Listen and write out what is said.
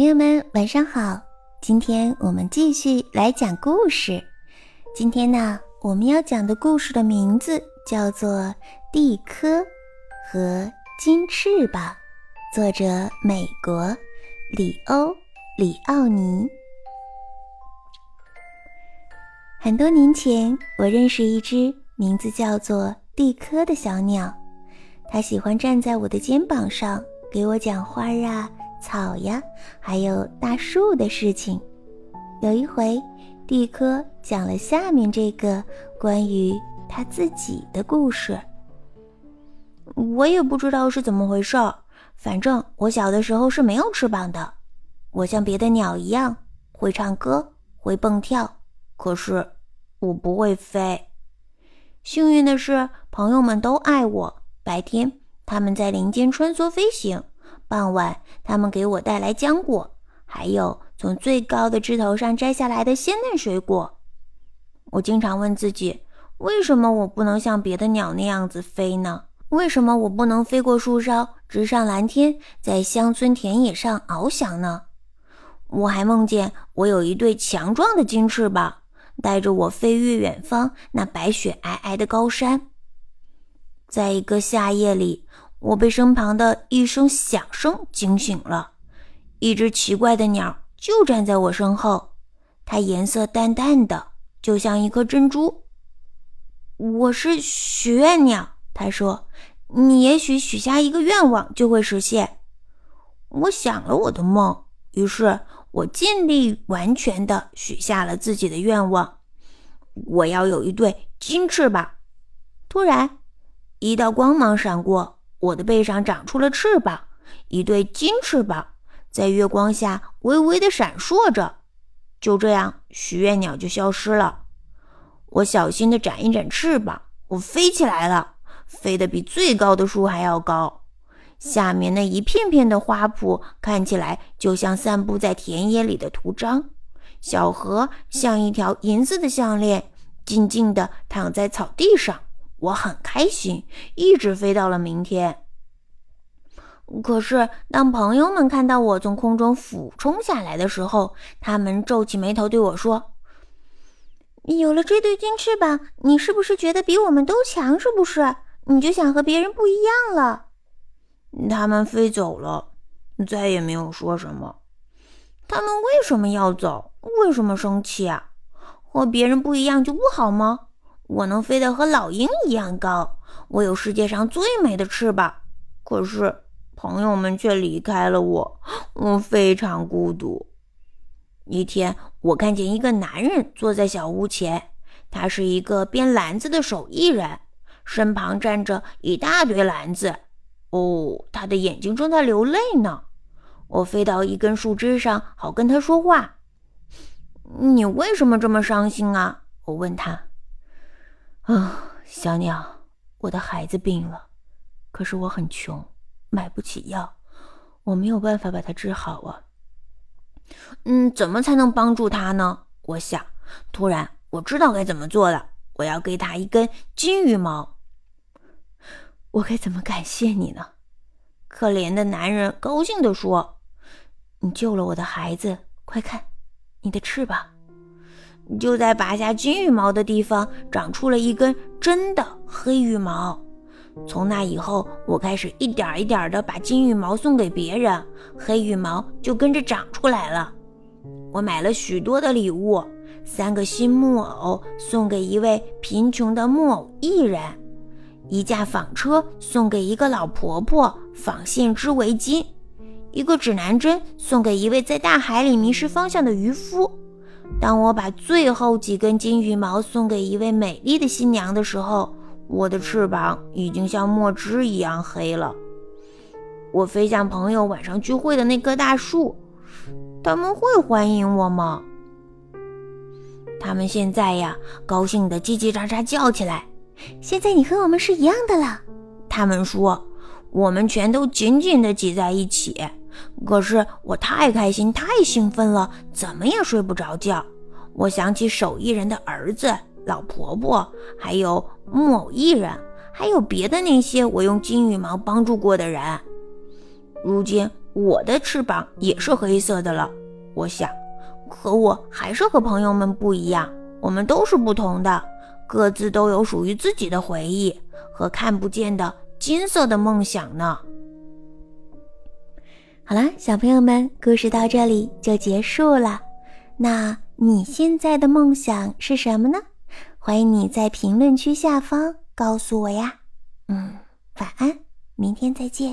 朋友们，晚上好！今天我们继续来讲故事。今天呢，我们要讲的故事的名字叫做《蒂科和金翅膀》，作者美国里欧里奥尼。很多年前，我认识一只名字叫做蒂科的小鸟，它喜欢站在我的肩膀上，给我讲花啊。草呀，还有大树的事情。有一回，蒂科讲了下面这个关于他自己的故事。我也不知道是怎么回事儿，反正我小的时候是没有翅膀的。我像别的鸟一样会唱歌，会蹦跳，可是我不会飞。幸运的是，朋友们都爱我。白天，他们在林间穿梭飞行。傍晚，他们给我带来浆果，还有从最高的枝头上摘下来的鲜嫩水果。我经常问自己：为什么我不能像别的鸟那样子飞呢？为什么我不能飞过树梢，直上蓝天，在乡村田野上翱翔呢？我还梦见我有一对强壮的金翅膀，带着我飞越远方那白雪皑皑的高山。在一个夏夜里。我被身旁的一声响声惊醒了，一只奇怪的鸟就站在我身后，它颜色淡淡的，就像一颗珍珠。我是许愿鸟，他说：“你也许许下一个愿望就会实现。”我想了我的梦，于是我尽力完全的许下了自己的愿望：我要有一对金翅膀。突然，一道光芒闪过。我的背上长出了翅膀，一对金翅膀在月光下微微的闪烁着。就这样，许愿鸟就消失了。我小心的展一展翅膀，我飞起来了，飞得比最高的树还要高。下面那一片片的花圃看起来就像散布在田野里的图章，小河像一条银色的项链，静静地躺在草地上。我很开心，一直飞到了明天。可是，当朋友们看到我从空中俯冲下来的时候，他们皱起眉头对我说：“有了这对金翅膀，你是不是觉得比我们都强？是不是？你就想和别人不一样了？”他们飞走了，再也没有说什么。他们为什么要走？为什么生气啊？和别人不一样就不好吗？我能飞得和老鹰一样高，我有世界上最美的翅膀。可是朋友们却离开了我，我非常孤独。一天，我看见一个男人坐在小屋前，他是一个编篮子的手艺人，身旁站着一大堆篮子。哦，他的眼睛正在流泪呢。我飞到一根树枝上，好跟他说话。你为什么这么伤心啊？我问他。啊，小鸟，我的孩子病了，可是我很穷，买不起药，我没有办法把他治好啊。嗯，怎么才能帮助他呢？我想，突然我知道该怎么做了，我要给他一根金羽毛。我该怎么感谢你呢？可怜的男人高兴地说：“你救了我的孩子，快看，你的翅膀。”就在拔下金羽毛的地方，长出了一根真的黑羽毛。从那以后，我开始一点一点的把金羽毛送给别人，黑羽毛就跟着长出来了。我买了许多的礼物：三个新木偶送给一位贫穷的木偶艺人，一架纺车送给一个老婆婆纺线织围巾，一个指南针送给一位在大海里迷失方向的渔夫。当我把最后几根金羽毛送给一位美丽的新娘的时候，我的翅膀已经像墨汁一样黑了。我飞向朋友晚上聚会的那棵大树，他们会欢迎我吗？他们现在呀，高兴的叽叽喳喳叫起来。现在你和我们是一样的了，他们说。我们全都紧紧地挤在一起。可是我太开心、太兴奋了，怎么也睡不着觉。我想起手艺人的儿子、老婆婆，还有木偶艺人，还有别的那些我用金羽毛帮助过的人。如今我的翅膀也是黑色的了。我想，可我还是和朋友们不一样，我们都是不同的，各自都有属于自己的回忆和看不见的金色的梦想呢。好啦，小朋友们，故事到这里就结束了。那你现在的梦想是什么呢？欢迎你在评论区下方告诉我呀。嗯，晚安，明天再见。